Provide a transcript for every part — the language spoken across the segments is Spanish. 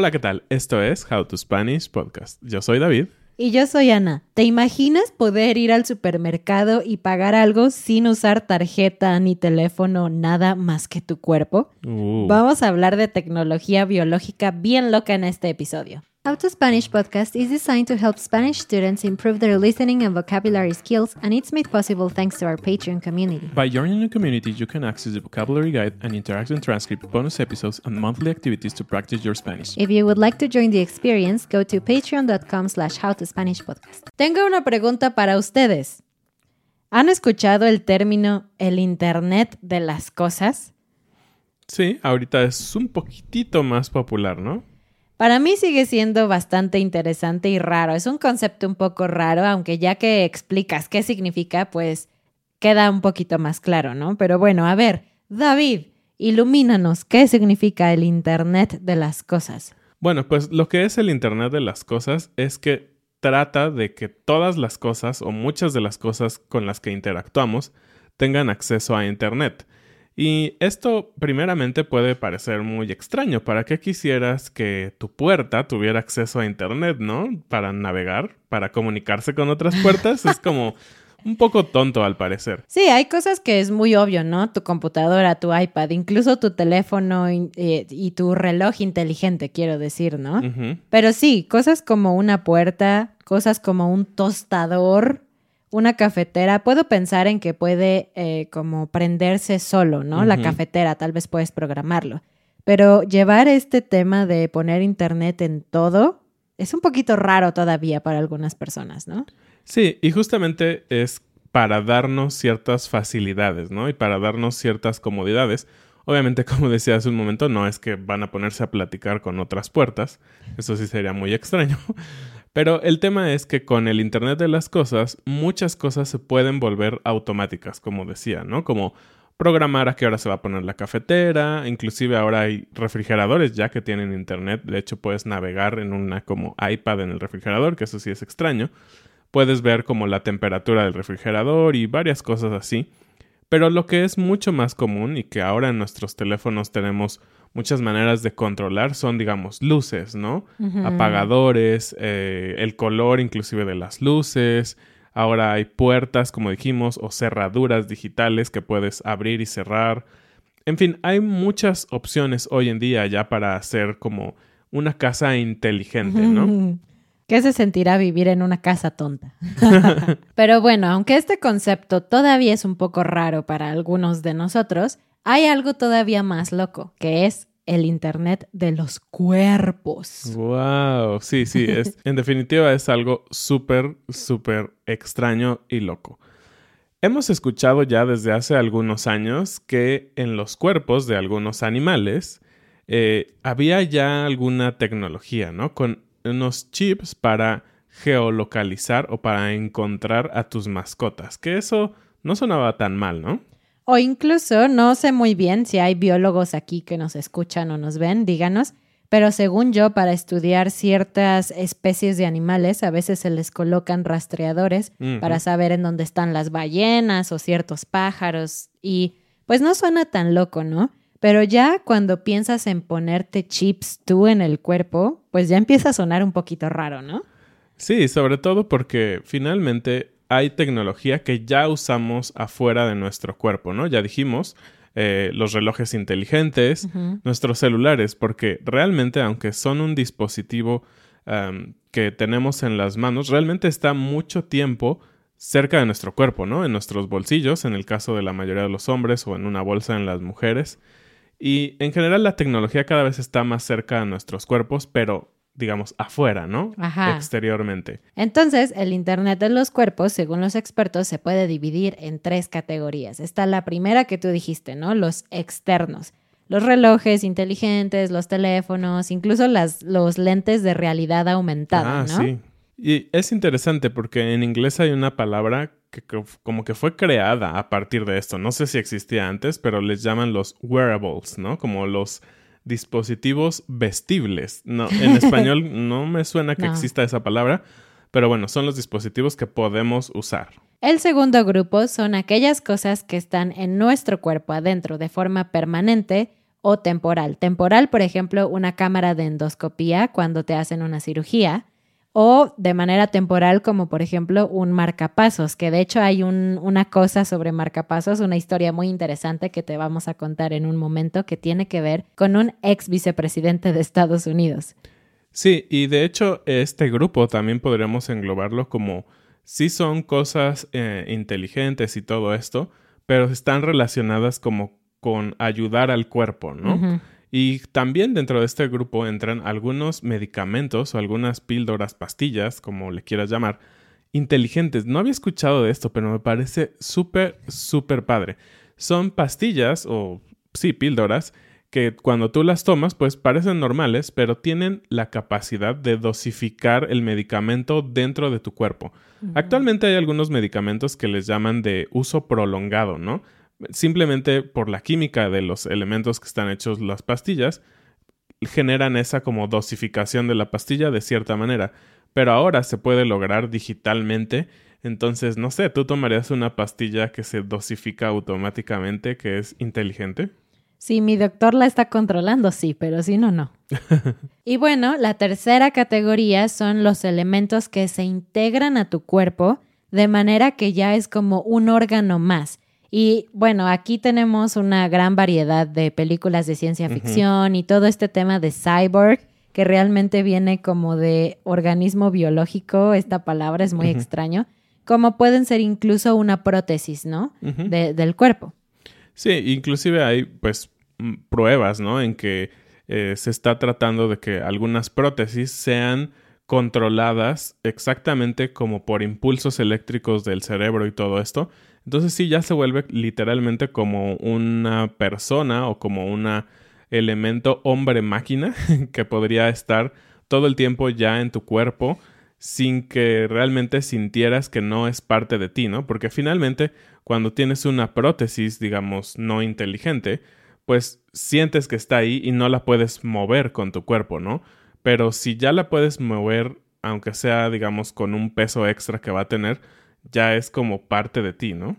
Hola, ¿qué tal? Esto es How to Spanish Podcast. Yo soy David. Y yo soy Ana. ¿Te imaginas poder ir al supermercado y pagar algo sin usar tarjeta ni teléfono, nada más que tu cuerpo? Uh, Vamos a hablar de tecnología biológica bien loca en este episodio. How to Spanish podcast is designed to help Spanish students improve their listening and vocabulary skills, and it's made possible thanks to our Patreon community. By joining the community, you can access the vocabulary guide and interactive transcript, bonus episodes, and monthly activities to practice your Spanish. If you would like to join the experience, go to patreon.com slash howtospanishpodcast. Tengo una pregunta para ustedes. ¿Han escuchado el término el Internet de las cosas? Sí, ahorita es un poquitito más popular, ¿no? Para mí sigue siendo bastante interesante y raro. Es un concepto un poco raro, aunque ya que explicas qué significa, pues queda un poquito más claro, ¿no? Pero bueno, a ver, David, ilumínanos, ¿qué significa el Internet de las cosas? Bueno, pues lo que es el Internet de las cosas es que trata de que todas las cosas o muchas de las cosas con las que interactuamos tengan acceso a Internet. Y esto primeramente puede parecer muy extraño. ¿Para qué quisieras que tu puerta tuviera acceso a Internet, no? Para navegar, para comunicarse con otras puertas. es como un poco tonto al parecer. Sí, hay cosas que es muy obvio, ¿no? Tu computadora, tu iPad, incluso tu teléfono y, eh, y tu reloj inteligente, quiero decir, ¿no? Pero sí, cosas como una puerta, cosas como un tostador, una cafetera. Puedo pensar en que puede eh, como prenderse solo, ¿no? La cafetera, tal vez puedes programarlo. Pero llevar este tema de poner internet en todo es un poquito raro todavía para algunas personas, ¿no? Sí, y justamente es para darnos ciertas facilidades, ¿no? Y para darnos ciertas comodidades. Obviamente, como decía hace un momento, no es que van a ponerse a platicar con otras puertas. Eso sí sería muy extraño. Pero el tema es que con el Internet de las Cosas, muchas cosas se pueden volver automáticas, como decía, ¿no? Como programar a qué hora se va a poner la cafetera, inclusive ahora hay refrigeradores ya que tienen internet, de hecho puedes navegar en una como iPad en el refrigerador, que eso sí es extraño. Puedes ver como la temperatura del refrigerador y varias cosas así. Pero lo que es mucho más común y que ahora en nuestros teléfonos tenemos muchas maneras de controlar son, digamos, luces, ¿no? Apagadores, eh, el color inclusive de las luces. Ahora hay puertas, como dijimos, o cerraduras digitales que puedes abrir y cerrar. En fin, hay muchas opciones hoy en día ya para hacer como una casa inteligente, ¿no? ¿Qué se sentirá vivir en una casa tonta? Pero bueno, aunque este concepto todavía es un poco raro para algunos de nosotros, hay algo todavía más loco, que es el Internet de los cuerpos. Wow, sí, sí, es, en definitiva es algo súper, súper extraño y loco. Hemos escuchado ya desde hace algunos años que en los cuerpos de algunos animales eh, había ya alguna tecnología, ¿no? Con unos chips para geolocalizar o para encontrar a tus mascotas, que eso no sonaba tan mal, ¿no? O incluso, no sé muy bien si hay biólogos aquí que nos escuchan o nos ven, díganos, pero según yo, para estudiar ciertas especies de animales, a veces se les colocan rastreadores para saber en dónde están las ballenas o ciertos pájaros. Y pues no suena tan loco, ¿no? Pero ya cuando piensas en ponerte chips tú en el cuerpo, pues ya empieza a sonar un poquito raro, ¿no? Sí, sobre todo porque finalmente hay tecnología que ya usamos afuera de nuestro cuerpo, ¿no? Ya dijimos, eh, los relojes inteligentes, nuestros celulares, porque realmente, aunque son un dispositivo que tenemos en las manos, realmente está mucho tiempo cerca de nuestro cuerpo, ¿no? En nuestros bolsillos, en el caso de la mayoría de los hombres, o en una bolsa en las mujeres. Y en general la tecnología cada vez está más cerca de nuestros cuerpos, pero digamos, afuera, ¿no? Ajá. Exteriormente. Entonces, el Internet de los cuerpos, según los expertos, se puede dividir en tres categorías. Está la primera que tú dijiste, ¿no? Los externos. Los relojes inteligentes, los teléfonos, incluso las, los lentes de realidad aumentada, ah, sí. Y es interesante porque en inglés hay una palabra que, como que fue creada a partir de esto. No sé si existía antes, pero les llaman los wearables, ¿no? Como los dispositivos vestibles. No, en español no me suena que exista esa palabra, pero bueno, son los dispositivos que podemos usar. El segundo grupo son aquellas cosas que están en nuestro cuerpo adentro de forma permanente o temporal. Temporal, por ejemplo, una cámara de endoscopía cuando te hacen una cirugía o de manera temporal como por ejemplo un marcapasos, que de hecho hay una cosa sobre marcapasos, una historia muy interesante que te vamos a contar en un momento que tiene que ver con un ex vicepresidente de Estados Unidos. Sí, y de hecho este grupo también podríamos englobarlo como si son cosas eh, inteligentes y todo esto, pero están relacionadas como con ayudar al cuerpo, ¿no? Y también dentro de este grupo entran algunos medicamentos o algunas píldoras, pastillas, como le quieras llamar, inteligentes. No había escuchado de esto, pero me parece súper, súper padre. Son pastillas o, sí, píldoras que cuando tú las tomas, pues parecen normales, pero tienen la capacidad de dosificar el medicamento dentro de tu cuerpo. Actualmente hay algunos medicamentos que les llaman de uso prolongado, ¿no? Simplemente por la química de los elementos que están hechos las pastillas, generan esa como dosificación de la pastilla de cierta manera. Pero ahora se puede lograr digitalmente. Entonces, no sé, ¿tú tomarías una pastilla que se dosifica automáticamente, que es inteligente? Si mi doctor la está controlando, sí, pero si no, no. y bueno, la tercera categoría son los elementos que se integran a tu cuerpo de manera que ya es como un órgano más y bueno, aquí tenemos una gran variedad de películas de ciencia ficción y todo este tema de cyborg, que realmente viene como de organismo biológico, esta palabra es muy extraño, como pueden ser incluso una prótesis, ¿no? del cuerpo. Sí, inclusive hay pues pruebas, ¿no? En que eh, se está tratando de que algunas prótesis sean controladas exactamente como por impulsos eléctricos del cerebro y todo esto, entonces sí, ya se vuelve literalmente como una persona o como un elemento hombre-máquina que podría estar todo el tiempo ya en tu cuerpo sin que realmente sintieras que no es parte de ti, ¿no? Porque finalmente cuando tienes una prótesis, digamos, no inteligente, pues sientes que está ahí y no la puedes mover con tu cuerpo, ¿no? Pero si ya la puedes mover, aunque sea, digamos, con un peso extra que va a tener, ya es como parte de ti, ¿no?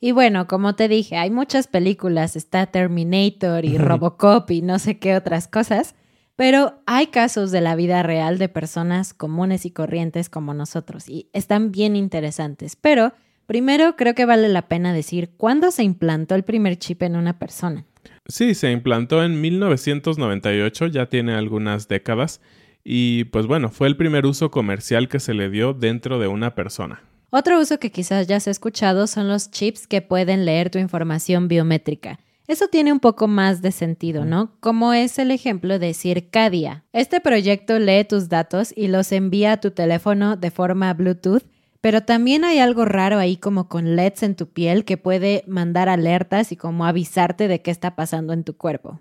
Y bueno, como te dije, hay muchas películas, está Terminator y Robocop y no sé qué otras cosas, pero hay casos de la vida real de personas comunes y corrientes como nosotros y están bien interesantes. Pero primero creo que vale la pena decir cuándo se implantó el primer chip en una persona. Sí, se implantó en 1998, ya tiene algunas décadas, y pues bueno, fue el primer uso comercial que se le dio dentro de una persona. Otro uso que quizás ya has escuchado son los chips que pueden leer tu información biométrica. eso tiene un poco más de sentido, ¿no? Como es el ejemplo de Circadia. Este proyecto lee tus datos y los envía a tu teléfono de forma Bluetooth, pero también hay algo raro ahí como con LEDs en tu piel que puede mandar alertas y como avisarte de qué está pasando en tu cuerpo.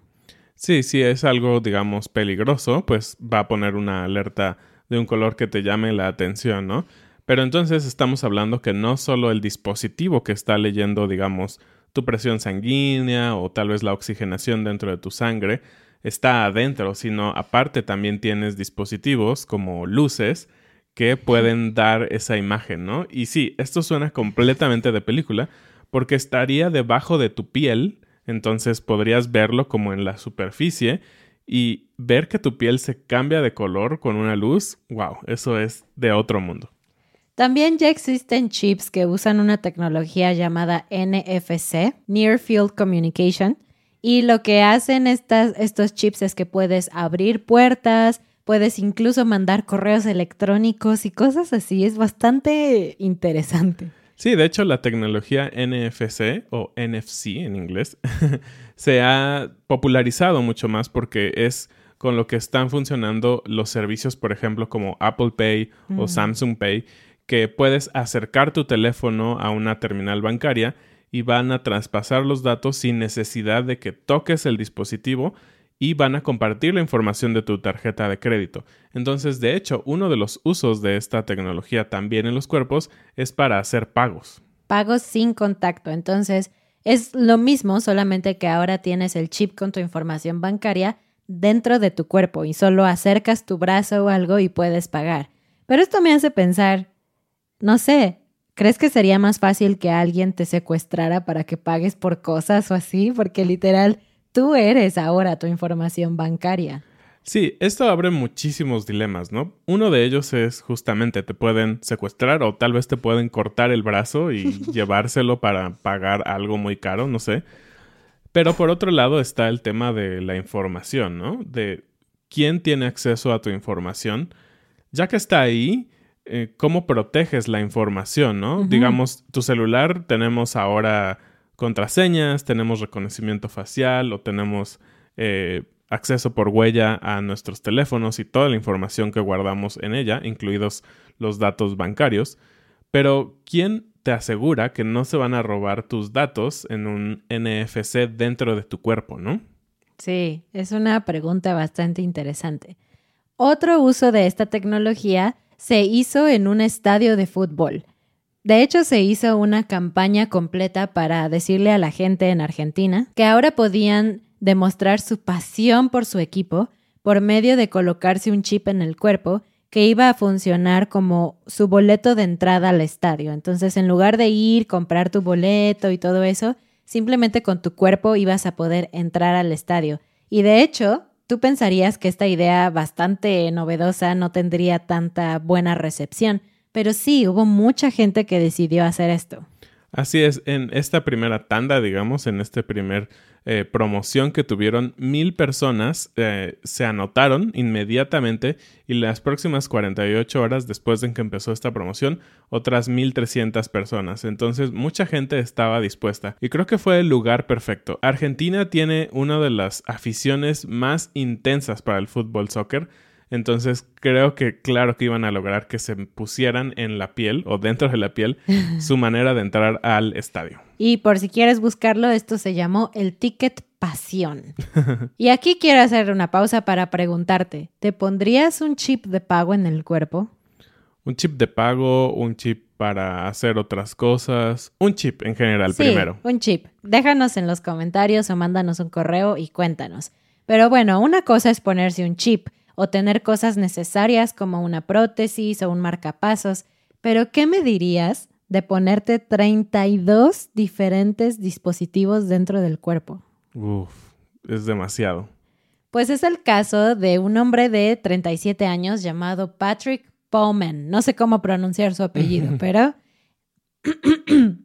Sí, si es algo, digamos, peligroso, pues va a poner una alerta de un color que te llame la atención, ¿no? Pero entonces estamos hablando que no solo el dispositivo que está leyendo, digamos, tu presión sanguínea o tal vez la oxigenación dentro de tu sangre está adentro, sino aparte también tienes dispositivos como luces que pueden dar esa imagen, ¿no? Y sí, esto suena completamente de película porque estaría debajo de tu piel, entonces podrías verlo como en la superficie y ver que tu piel se cambia de color con una luz, wow, eso es de otro mundo. También ya existen chips que usan una tecnología llamada NFC, Near Field Communication, y lo que hacen estas, estos chips es que puedes abrir puertas, puedes incluso mandar correos electrónicos y cosas así. Es bastante interesante. Sí, de hecho la tecnología NFC o NFC en inglés se ha popularizado mucho más porque es con lo que están funcionando los servicios, por ejemplo, como Apple Pay o Samsung Pay, que puedes acercar tu teléfono a una terminal bancaria y van a traspasar los datos sin necesidad de que toques el dispositivo y van a compartir la información de tu tarjeta de crédito. Entonces, de hecho, uno de los usos de esta tecnología también en los cuerpos es para hacer pagos. Pagos sin contacto. Entonces, es lo mismo, solamente que ahora tienes el chip con tu información bancaria dentro de tu cuerpo y solo acercas tu brazo o algo y puedes pagar. Pero esto me hace pensar, no sé, ¿crees que sería más fácil que alguien te secuestrara para que pagues por cosas o así? Porque literal, tú eres ahora tu información bancaria. Sí, esto abre muchísimos dilemas, ¿no? Uno de ellos es justamente te pueden secuestrar o tal vez te pueden cortar el brazo y llevárselo para pagar algo muy caro, no sé. Pero por otro lado está el tema de la información, ¿no? De quién tiene acceso a tu información. Ya que está ahí, eh, cómo proteges la información, ¿no? Digamos, tu celular tenemos ahora contraseñas, tenemos reconocimiento facial o tenemos eh, acceso por huella a nuestros teléfonos y toda la información que guardamos en ella, incluidos los datos bancarios. Pero, ¿quién te asegura que no se van a robar tus datos en un NFC dentro de tu cuerpo, no? Sí, es una pregunta bastante interesante. Otro uso de esta tecnología se hizo en un estadio de fútbol. De hecho, se hizo una campaña completa para decirle a la gente en Argentina que ahora podían demostrar su pasión por su equipo por medio de colocarse un chip en el cuerpo que iba a funcionar como su boleto de entrada al estadio. Entonces, en lugar de ir, comprar tu boleto y todo eso, simplemente con tu cuerpo ibas a poder entrar al estadio. Y de hecho, Tú pensarías que esta idea bastante novedosa no tendría tanta buena recepción, pero sí, hubo mucha gente que decidió hacer esto. Así es, en esta primera tanda, digamos, en este primer eh, promoción que tuvieron, mil personas eh, se anotaron inmediatamente y las próximas 48 horas después de que empezó esta promoción, otras 1300 personas. Entonces, mucha gente estaba dispuesta y creo que fue el lugar perfecto. Argentina tiene una de las aficiones más intensas para el fútbol soccer entonces creo que claro que iban a lograr que se pusieran en la piel o dentro de la piel su manera de entrar al estadio. Y por si quieres buscarlo, esto se llamó el ticket pasión. y aquí quiero hacer una pausa para preguntarte, ¿te pondrías un chip de pago en el cuerpo? Un chip de pago, un chip para hacer otras cosas, un chip en general sí, primero. Un chip. Déjanos en los comentarios o mándanos un correo y cuéntanos. Pero bueno, una cosa es ponerse un chip o tener cosas necesarias como una prótesis o un marcapasos, pero ¿qué me dirías de ponerte 32 diferentes dispositivos dentro del cuerpo? Uf, es demasiado. Pues es el caso de un hombre de 37 años llamado Patrick Bowman. No sé cómo pronunciar su apellido, pero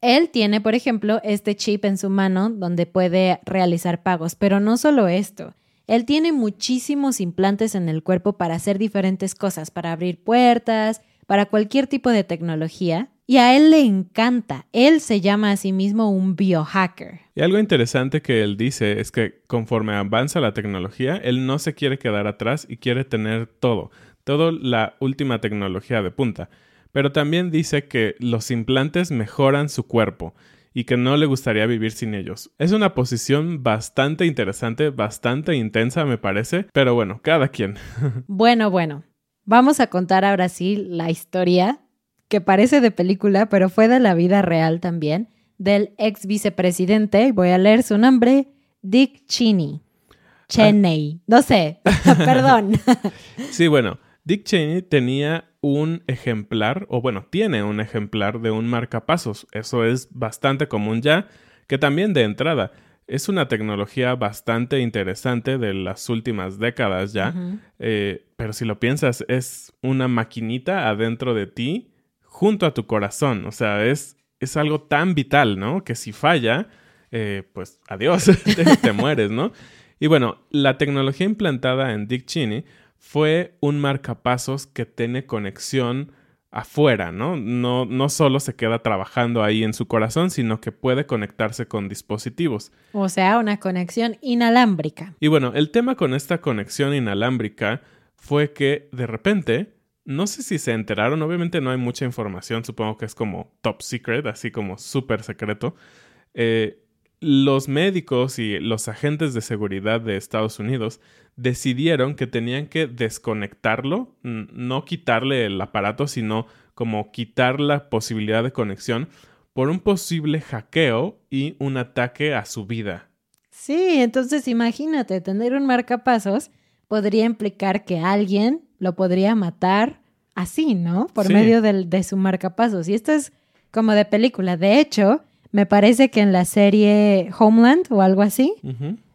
él tiene, por ejemplo, este chip en su mano donde puede realizar pagos, pero no solo esto. Él tiene muchísimos implantes en el cuerpo para hacer diferentes cosas, para abrir puertas, para cualquier tipo de tecnología. Y a él le encanta. Él se llama a sí mismo un biohacker. Y algo interesante que él dice es que conforme avanza la tecnología, él no se quiere quedar atrás y quiere tener todo, toda la última tecnología de punta. Pero también dice que los implantes mejoran su cuerpo y que no le gustaría vivir sin ellos. Es una posición bastante interesante, bastante intensa me parece, pero bueno, cada quien. bueno, bueno, vamos a contar ahora sí la historia que parece de película, pero fue de la vida real también, del ex vicepresidente, voy a leer su nombre, Dick Cheney. Cheney, no sé, perdón. sí, bueno, Dick Cheney tenía un ejemplar, o bueno, tiene un ejemplar de un marcapasos. Eso es bastante común ya, que también de entrada es una tecnología bastante interesante de las últimas décadas ya. Eh, pero si lo piensas, es una maquinita adentro de ti junto a tu corazón. O sea, es, es algo tan vital, ¿no? Que si falla, eh, pues adiós, te, mueres, ¿no? Y bueno, la tecnología implantada en Dick Cheney fue un marcapasos que tiene conexión afuera, ¿no? ¿no? No solo se queda trabajando ahí en su corazón, sino que puede conectarse con dispositivos. O sea, una conexión inalámbrica. Y bueno, el tema con esta conexión inalámbrica fue que de repente no sé si se enteraron, obviamente no hay mucha información, supongo que es como top secret, así como súper secreto. Eh, los médicos y los agentes de seguridad de Estados Unidos decidieron que tenían que desconectarlo, no quitarle el aparato, sino como quitar la posibilidad de conexión por un posible hackeo y un ataque a su vida. Sí, entonces imagínate, tener un marcapasos podría implicar que alguien lo podría matar así, ¿no? Por medio de su marcapasos. Y esto es como de película. De hecho, me parece que en la serie Homeland o algo así,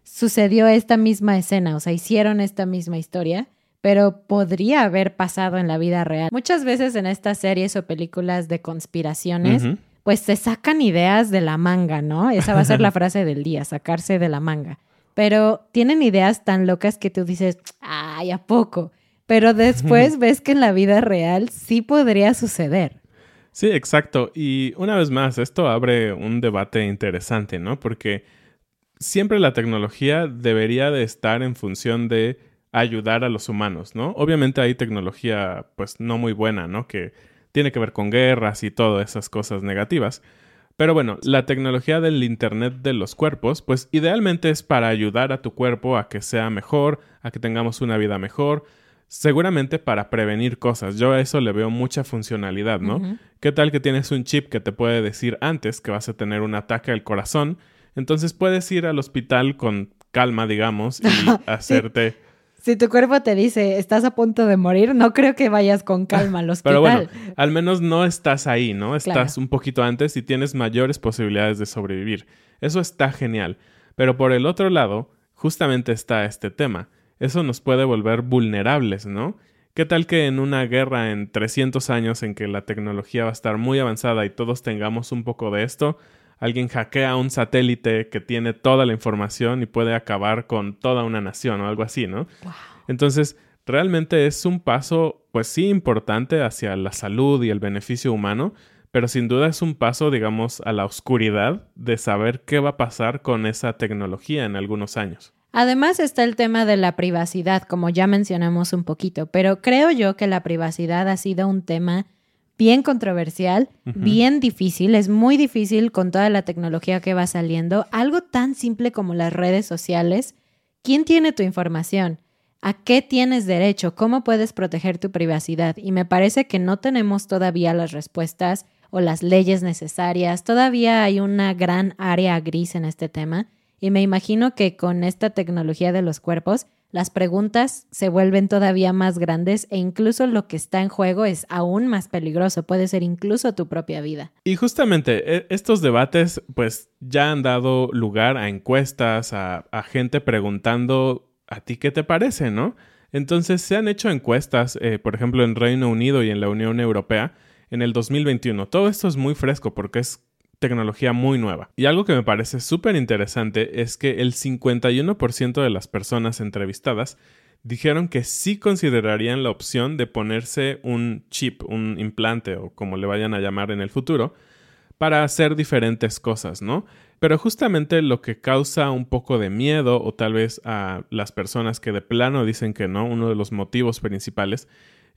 sucedió esta misma escena, o sea, hicieron esta misma historia, pero podría haber pasado en la vida real. Muchas veces en estas series o películas de conspiraciones, pues se sacan ideas de la manga, ¿no? Esa va a ser la frase del día, sacarse de la manga pero tienen ideas tan locas que tú dices, ay, ¿a poco? Pero después ves que en la vida real sí podría suceder. Sí, exacto. Y una vez más, esto abre un debate interesante, ¿no? Porque siempre la tecnología debería de estar en función de ayudar a los humanos, ¿no? Obviamente hay tecnología pues no muy buena, ¿no? Que tiene que ver con guerras y todas esas cosas negativas. Pero bueno, la tecnología del Internet de los cuerpos, pues idealmente es para ayudar a tu cuerpo a que sea mejor, a que tengamos una vida mejor, seguramente para prevenir cosas. Yo a eso le veo mucha funcionalidad, ¿no? ¿Qué tal que tienes un chip que te puede decir antes que vas a tener un ataque al corazón? Entonces puedes ir al hospital con calma, digamos, y hacerte... Si tu cuerpo te dice, estás a punto de morir, no creo que vayas con calma al hospital. Pero bueno, al menos no estás ahí, ¿no? Estás un poquito antes y tienes mayores posibilidades de sobrevivir. Eso está genial. Pero por el otro lado, justamente está este tema. Eso nos puede volver vulnerables, ¿no? ¿Qué tal que en una guerra en 300 años en que la tecnología va a estar muy avanzada y todos tengamos un poco de esto, alguien hackea un satélite que tiene toda la información y puede acabar con toda una nación o algo así, ¿no? Entonces, realmente es un paso, pues sí, importante hacia la salud y el beneficio humano, pero sin duda es un paso, digamos, a la oscuridad de saber qué va a pasar con esa tecnología en algunos años. Además está el tema de la privacidad, como ya mencionamos un poquito, pero creo yo que la privacidad ha sido un tema bien controversial, bien difícil, es muy difícil con toda la tecnología que va saliendo, algo tan simple como las redes sociales. ¿Quién tiene tu información? ¿A qué tienes derecho? ¿Cómo puedes proteger tu privacidad? Y me parece que no tenemos todavía las respuestas o las leyes necesarias. Todavía hay una gran área gris en este tema. Y me imagino que con esta tecnología de los cuerpos las preguntas se vuelven todavía más grandes e incluso lo que está en juego es aún más peligroso, puede ser incluso tu propia vida. Y justamente e, estos debates pues ya han dado lugar a encuestas, a, gente preguntando a ti qué te parece, ¿no? Entonces se han hecho encuestas, eh, por ejemplo, en Reino Unido y en la Unión Europea en el 2021. Todo esto es muy fresco porque es tecnología muy nueva. Y algo que me parece súper interesante es que el 51% de las personas entrevistadas dijeron que sí considerarían la opción de ponerse un chip, un implante o como le vayan a llamar en el futuro, para hacer diferentes cosas, ¿no? Pero justamente lo que causa un poco de miedo o tal vez a las personas que de plano dicen que no, uno de los motivos principales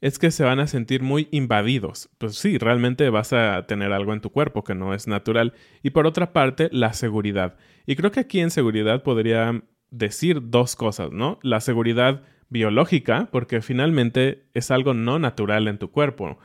es que se van a sentir muy invadidos. Pues sí, realmente vas a tener algo en tu cuerpo que no es natural. Y por otra parte, la seguridad. Y creo que aquí en seguridad podría decir dos cosas, ¿no? La seguridad biológica, porque finalmente es algo no natural en tu cuerpo.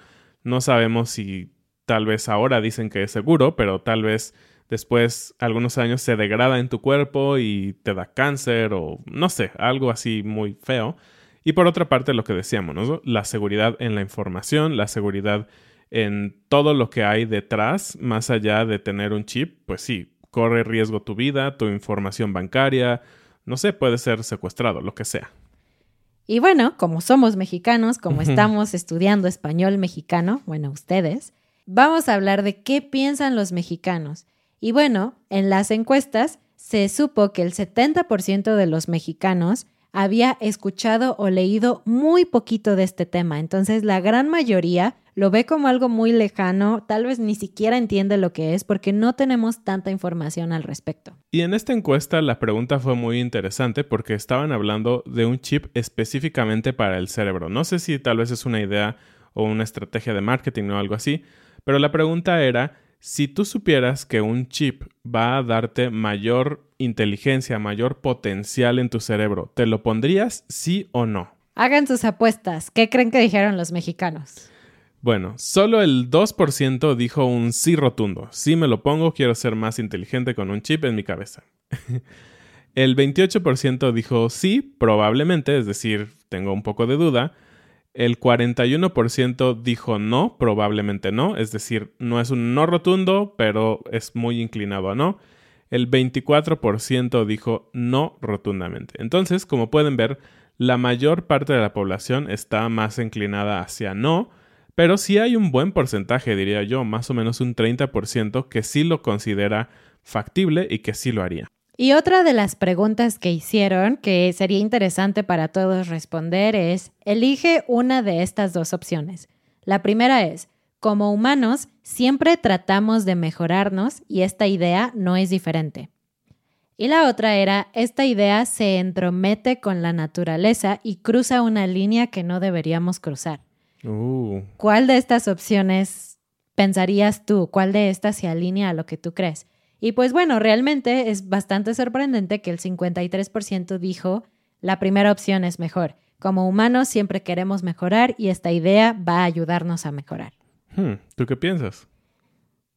No sabemos si tal vez ahora dicen que es seguro, pero tal vez después algunos años se degrada en tu cuerpo y te da cáncer o no sé, algo así muy feo. Y por otra parte, lo que decíamos, ¿no? La seguridad en la información, la seguridad en todo lo que hay detrás, más allá de tener un chip, pues sí, corre riesgo tu vida, tu información bancaria, no sé, puede ser secuestrado, lo que sea. Y bueno, como somos mexicanos, como estamos estudiando español mexicano, bueno, ustedes, vamos a hablar de qué piensan los mexicanos. Y bueno, en las encuestas se supo que el 70% de los mexicanos había escuchado o leído muy poquito de este tema. Entonces, la gran mayoría lo ve como algo muy lejano, tal vez ni siquiera entiende lo que es porque no tenemos tanta información al respecto. Y en esta encuesta la pregunta fue muy interesante porque estaban hablando de un chip específicamente para el cerebro. No sé si tal vez es una idea o una estrategia de marketing o algo así, pero la pregunta era si tú supieras que un chip va a darte mayor inteligencia, mayor potencial en tu cerebro, ¿te lo pondrías sí o no? Hagan sus apuestas. ¿Qué creen que dijeron los mexicanos? Bueno, solo el 2% dijo un sí rotundo. Sí me lo pongo, quiero ser más inteligente con un chip en mi cabeza. el 28% dijo sí, probablemente, es decir, tengo un poco de duda. El 41% dijo no, probablemente no, es decir, no es un no rotundo, pero es muy inclinado a no. El 24% dijo no rotundamente. Entonces, como pueden ver, la mayor parte de la población está más inclinada hacia no, pero sí hay un buen porcentaje, diría yo, más o menos un 30% que sí lo considera factible y que sí lo haría. Y otra de las preguntas que hicieron, que sería interesante para todos responder, es, elige una de estas dos opciones. La primera es, como humanos, siempre tratamos de mejorarnos y esta idea no es diferente. Y la otra era, esta idea se entromete con la naturaleza y cruza una línea que no deberíamos cruzar. Uh. ¿Cuál de estas opciones pensarías tú? ¿Cuál de estas se alinea a lo que tú crees? Y pues bueno, realmente es bastante sorprendente que el 53% dijo la primera opción es mejor. Como humanos siempre queremos mejorar y esta idea va a ayudarnos a mejorar. Hmm, ¿Tú qué piensas?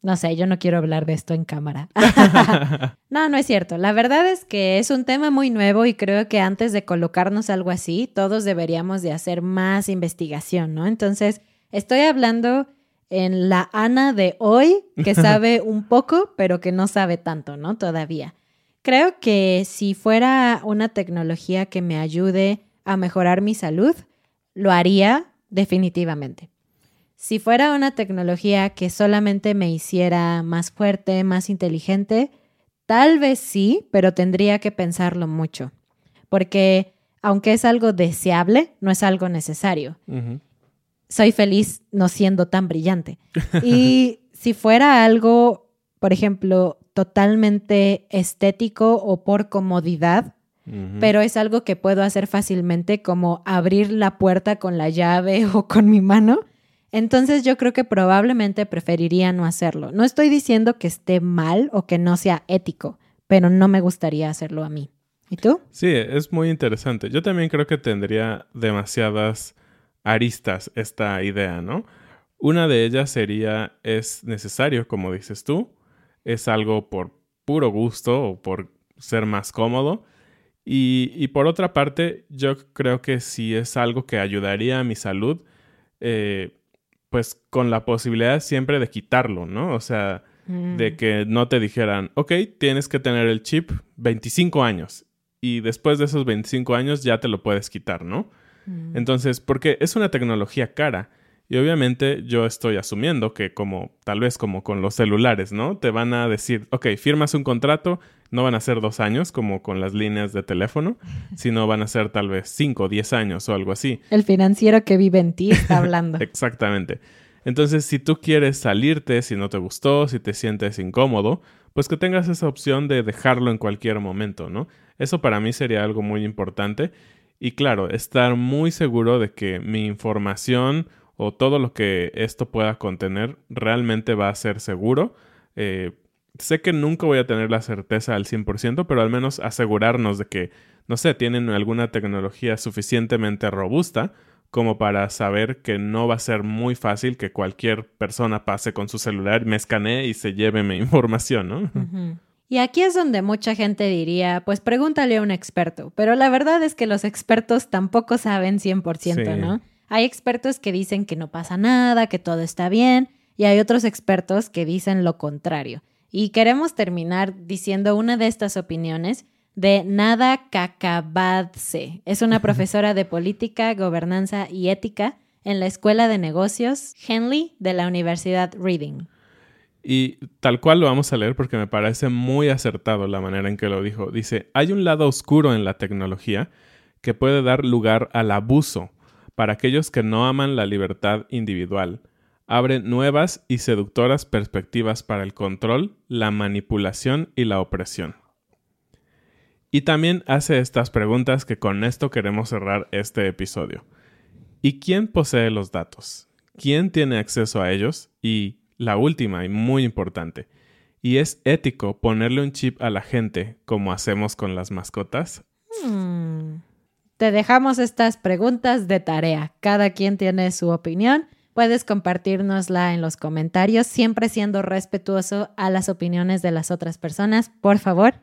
No sé, yo no quiero hablar de esto en cámara. no, no es cierto. La verdad es que es un tema muy nuevo y creo que antes de colocarnos algo así, todos deberíamos de hacer más investigación, ¿no? Entonces, estoy hablando en la Ana de hoy, que sabe un poco, pero que no sabe tanto, ¿no? Todavía. Creo que si fuera una tecnología que me ayude a mejorar mi salud, lo haría definitivamente. Si fuera una tecnología que solamente me hiciera más fuerte, más inteligente, tal vez sí, pero tendría que pensarlo mucho. Porque aunque es algo deseable, no es algo necesario soy feliz no siendo tan brillante. Y si fuera algo, por ejemplo, totalmente estético o por comodidad, pero es algo que puedo hacer fácilmente como abrir la puerta con la llave o con mi mano, entonces yo creo que probablemente preferiría no hacerlo. No estoy diciendo que esté mal o que no sea ético, pero no me gustaría hacerlo a mí. ¿Y tú? Sí, es muy interesante. Yo también creo que tendría demasiadas aristas esta idea, ¿no? Una de ellas sería, es necesario, como dices tú, es algo por puro gusto o por ser más cómodo. Y, por otra parte, yo creo que si es algo que ayudaría a mi salud, eh, pues con la posibilidad siempre de quitarlo, ¿no? O sea, de mm. que no te dijeran, ok, tienes que tener el chip 25 años y después de esos 25 años ya te lo puedes quitar, ¿no? Mm. Entonces, porque es una tecnología cara Y obviamente yo estoy asumiendo que como tal vez como con los celulares, ¿no? Te van a decir, ok, firmas un contrato, no van a ser dos años como con las líneas de teléfono, sino van a ser tal vez cinco o diez años o algo así. El financiero que vive en ti está hablando. Exactamente. Entonces, si tú quieres salirte, si no te gustó, si te sientes incómodo, pues que tengas esa opción de dejarlo en cualquier momento, ¿no? Eso para mí sería algo muy importante. Y claro, estar muy seguro de que mi información o todo lo que esto pueda contener realmente va a ser seguro. Eh, sé que nunca voy a tener la certeza al 100%, pero al menos asegurarnos de que, no sé, tienen alguna tecnología suficientemente robusta como para saber que no va a ser muy fácil que cualquier persona pase con su celular, me escanee y se lleve mi información, ¿no? Y aquí es donde mucha gente diría, pues pregúntale a un experto, pero la verdad es que los expertos tampoco saben 100%, ¿no? Hay expertos que dicen que no pasa nada, que todo está bien, y hay otros expertos que dicen lo contrario. Y queremos terminar diciendo una de estas opiniones de Nada Kakabadze. Es una profesora de política, gobernanza y ética en la Escuela de Negocios Henley de la Universidad Reading. Y tal cual lo vamos a leer porque me parece muy acertado la manera en que lo dijo. Dice, hay un lado oscuro en la tecnología que puede dar lugar al abuso para aquellos que no aman la libertad individual. Abre nuevas y seductoras perspectivas para el control, la manipulación y la opresión. Y también hace estas preguntas que con esto queremos cerrar este episodio. ¿Y quién posee los datos? ¿Quién tiene acceso a ellos? Y la última y muy importante. ¿Y es ético ponerle un chip a la gente como hacemos con las mascotas? Hmm. Te dejamos estas preguntas de tarea. Cada quien tiene su opinión. Puedes compartirnosla en los comentarios, siempre siendo respetuoso a las opiniones de las otras personas, por favor.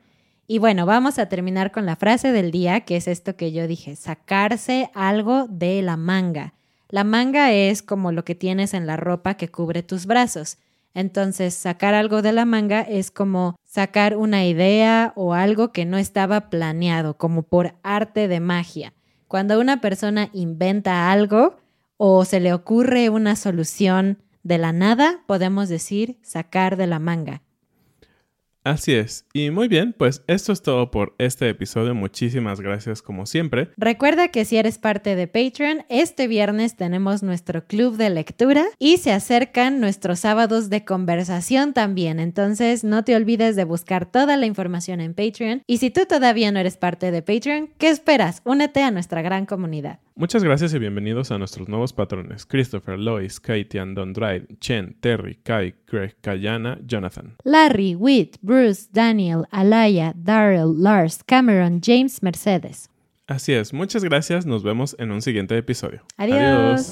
Y bueno, vamos a terminar con la frase del día, que es esto que yo dije, sacarse algo de la manga. La manga es como lo que tienes en la ropa que cubre tus brazos. Entonces, sacar algo de la manga es como sacar una idea o algo que no estaba planeado, como por arte de magia. Cuando una persona inventa algo o se le ocurre una solución de la nada, podemos decir sacar de la manga. Así es. Y muy bien, pues esto es todo por este episodio. Muchísimas gracias como siempre. Recuerda que si eres parte de Patreon, este viernes tenemos nuestro club de lectura y se acercan nuestros sábados de conversación también. Entonces no te olvides de buscar toda la información en Patreon. Y si tú todavía no eres parte de Patreon, ¿qué esperas? Únete a nuestra gran comunidad. Muchas gracias y bienvenidos a nuestros nuevos patrones: Christopher, Lois, Kaitian, Don Dryde, Chen, Terry, Kai, Greg, Kayana, Jonathan. Larry, Witt, Bruce, Daniel, Alaya, Daryl, Lars, Cameron, James, Mercedes. Así es, muchas gracias. Nos vemos en un siguiente episodio. Adiós.